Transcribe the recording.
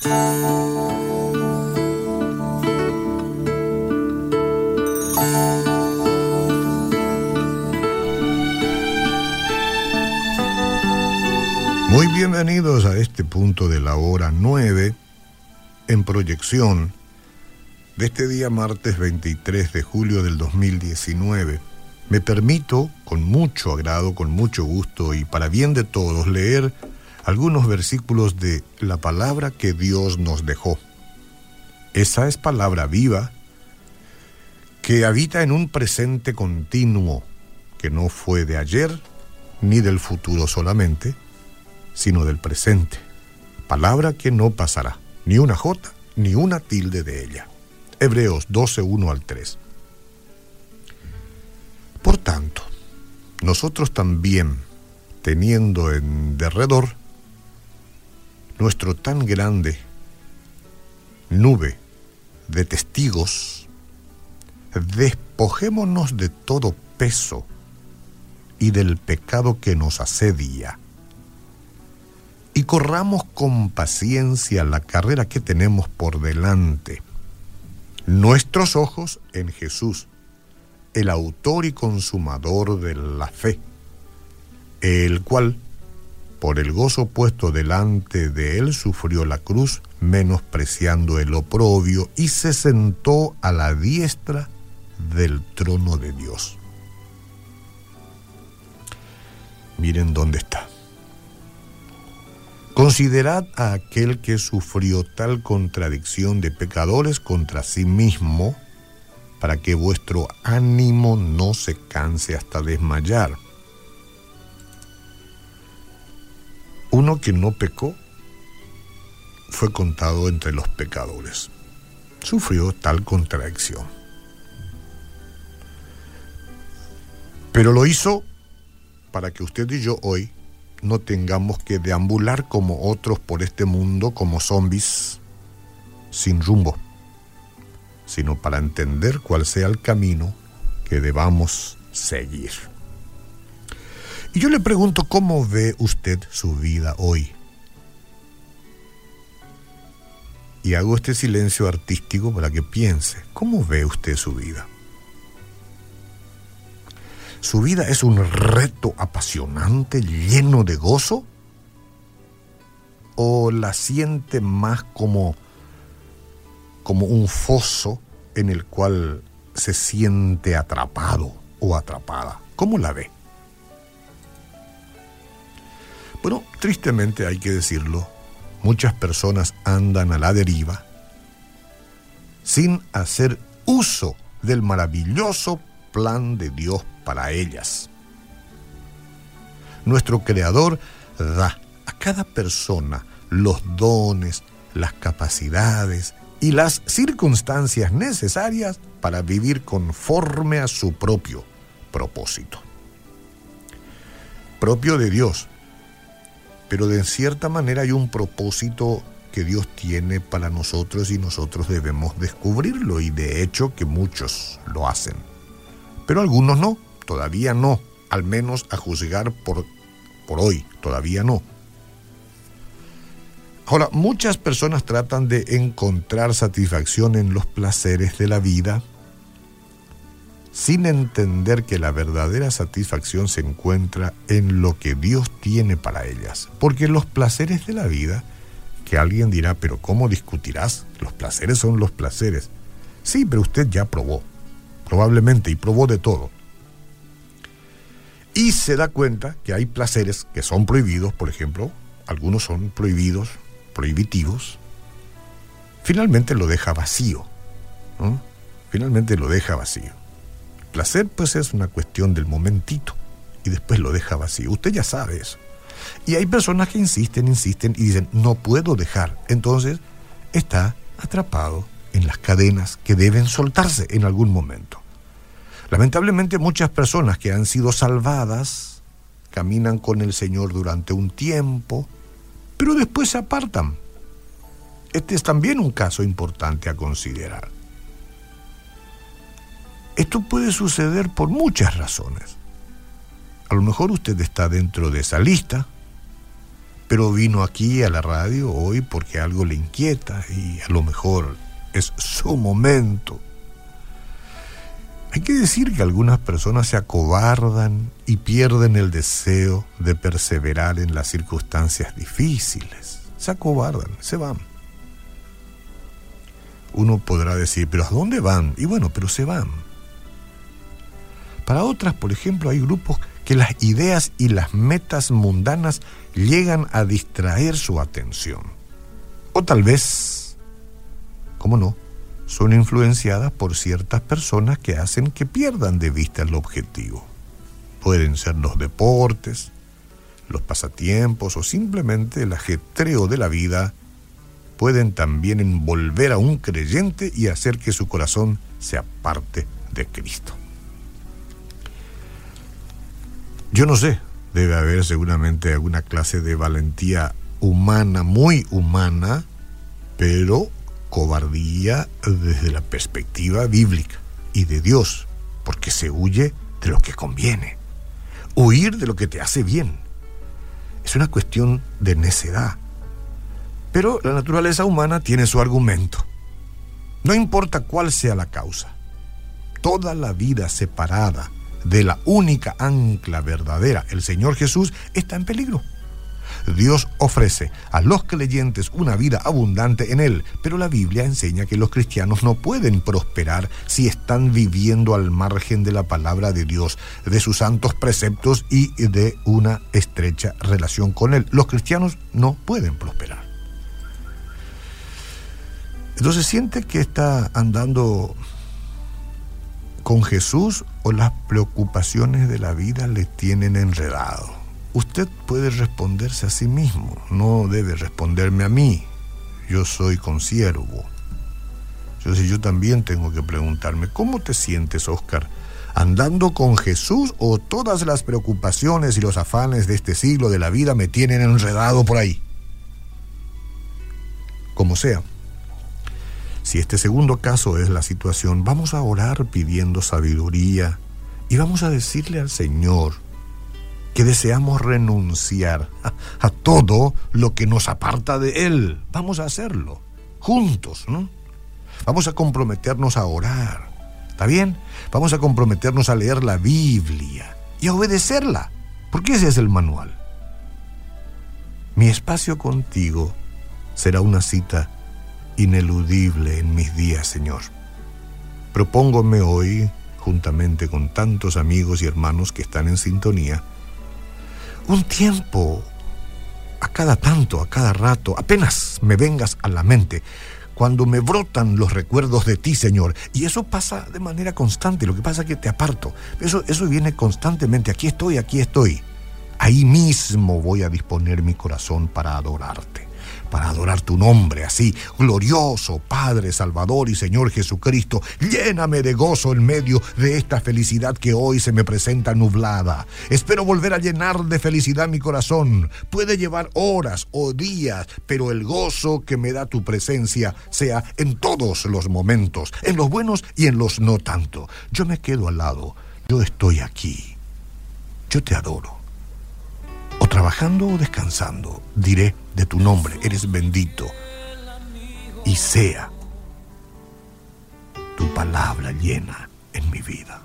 Muy bienvenidos a este punto de la hora 9 en proyección de este día martes 23 de julio del 2019. Me permito, con mucho agrado, con mucho gusto y para bien de todos, leer algunos versículos de la palabra que Dios nos dejó. Esa es palabra viva que habita en un presente continuo, que no fue de ayer ni del futuro solamente, sino del presente. Palabra que no pasará, ni una jota, ni una tilde de ella. Hebreos 12, 1 al 3. Por tanto, nosotros también, teniendo en derredor nuestro tan grande nube de testigos, despojémonos de todo peso y del pecado que nos asedia y corramos con paciencia la carrera que tenemos por delante. Nuestros ojos en Jesús, el autor y consumador de la fe, el cual, por el gozo puesto delante de él, sufrió la cruz, menospreciando el oprobio, y se sentó a la diestra del trono de Dios. Miren dónde está. Considerad a aquel que sufrió tal contradicción de pecadores contra sí mismo, para que vuestro ánimo no se canse hasta desmayar. Uno que no pecó fue contado entre los pecadores. Sufrió tal contradicción. Pero lo hizo para que usted y yo hoy no tengamos que deambular como otros por este mundo como zombies sin rumbo, sino para entender cuál sea el camino que debamos seguir. Y yo le pregunto, ¿cómo ve usted su vida hoy? Y hago este silencio artístico para que piense, ¿cómo ve usted su vida? ¿Su vida es un reto apasionante, lleno de gozo? ¿O la siente más como, como un foso en el cual se siente atrapado o atrapada? ¿Cómo la ve? Bueno, tristemente hay que decirlo, muchas personas andan a la deriva sin hacer uso del maravilloso plan de Dios para ellas. Nuestro Creador da a cada persona los dones, las capacidades y las circunstancias necesarias para vivir conforme a su propio propósito. Propio de Dios, pero de cierta manera hay un propósito que Dios tiene para nosotros y nosotros debemos descubrirlo. Y de hecho que muchos lo hacen, pero algunos no todavía no, al menos a juzgar por, por hoy, todavía no. Ahora, muchas personas tratan de encontrar satisfacción en los placeres de la vida sin entender que la verdadera satisfacción se encuentra en lo que Dios tiene para ellas. Porque los placeres de la vida, que alguien dirá, pero ¿cómo discutirás? Los placeres son los placeres. Sí, pero usted ya probó, probablemente, y probó de todo y se da cuenta que hay placeres que son prohibidos, por ejemplo, algunos son prohibidos, prohibitivos, finalmente lo deja vacío. Finalmente lo deja vacío. Placer pues es una cuestión del momentito y después lo deja vacío. Usted ya sabe eso. Y hay personas que insisten, insisten y dicen, no puedo dejar. Entonces está atrapado en las cadenas que deben soltarse en algún momento. Lamentablemente muchas personas que han sido salvadas caminan con el Señor durante un tiempo, pero después se apartan. Este es también un caso importante a considerar. Esto puede suceder por muchas razones. A lo mejor usted está dentro de esa lista pero vino aquí a la radio hoy porque algo le inquieta y a lo mejor es su momento. Hay que decir que algunas personas se acobardan y pierden el deseo de perseverar en las circunstancias difíciles. Se acobardan, se van. Uno podrá decir, pero ¿a dónde van? Y bueno, pero se van. Para otras, por ejemplo, hay grupos que las ideas y las metas mundanas llegan a distraer su atención. O tal vez, ¿cómo no? Son influenciadas por ciertas personas que hacen que pierdan de vista el objetivo. Pueden ser los deportes, los pasatiempos o simplemente el ajetreo de la vida pueden también envolver a un creyente y hacer que su corazón sea parte de Cristo. Yo no sé, debe haber seguramente alguna clase de valentía humana, muy humana, pero cobardía desde la perspectiva bíblica y de Dios, porque se huye de lo que conviene, huir de lo que te hace bien. Es una cuestión de necedad. Pero la naturaleza humana tiene su argumento. No importa cuál sea la causa, toda la vida separada de la única ancla verdadera, el Señor Jesús, está en peligro. Dios ofrece a los creyentes una vida abundante en Él, pero la Biblia enseña que los cristianos no pueden prosperar si están viviendo al margen de la palabra de Dios, de sus santos preceptos y de una estrecha relación con Él. Los cristianos no pueden prosperar. Entonces siente que está andando con Jesús o las preocupaciones de la vida le tienen enredado. Usted puede responderse a sí mismo, no debe responderme a mí. Yo soy consiervo. Entonces yo también tengo que preguntarme, ¿cómo te sientes, Oscar? ¿Andando con Jesús o todas las preocupaciones y los afanes de este siglo de la vida me tienen enredado por ahí? Como sea. Si este segundo caso es la situación, vamos a orar pidiendo sabiduría y vamos a decirle al Señor que deseamos renunciar a, todo lo que nos aparta de Él. Vamos a hacerlo, juntos, ¿no? Vamos a comprometernos a orar. ¿Está bien? Vamos a comprometernos a leer la Biblia y a obedecerla, porque ese es el manual. Mi espacio contigo será una cita ineludible en mis días, Señor. Propóngome hoy, juntamente con tantos amigos y hermanos que están en sintonía, un tiempo, a cada tanto, a cada rato, apenas me vengas a la mente, cuando me brotan los recuerdos de ti, Señor. Y eso pasa de manera constante, lo que pasa es que te aparto. Eso, eso viene constantemente, aquí estoy, aquí estoy. Ahí mismo voy a disponer mi corazón para adorarte para adorar tu nombre así, glorioso Padre, Salvador y Señor Jesucristo. Lléname de gozo en medio de esta felicidad que hoy se me presenta nublada. Espero volver a llenar de felicidad mi corazón. Puede llevar horas o días, pero el gozo que me da tu presencia sea en todos los momentos, en los buenos y en los no tanto. Yo me quedo al lado, yo estoy aquí. Yo te adoro trabajando o descansando, diré de tu nombre, eres bendito. Y sea tu palabra llena en mi vida.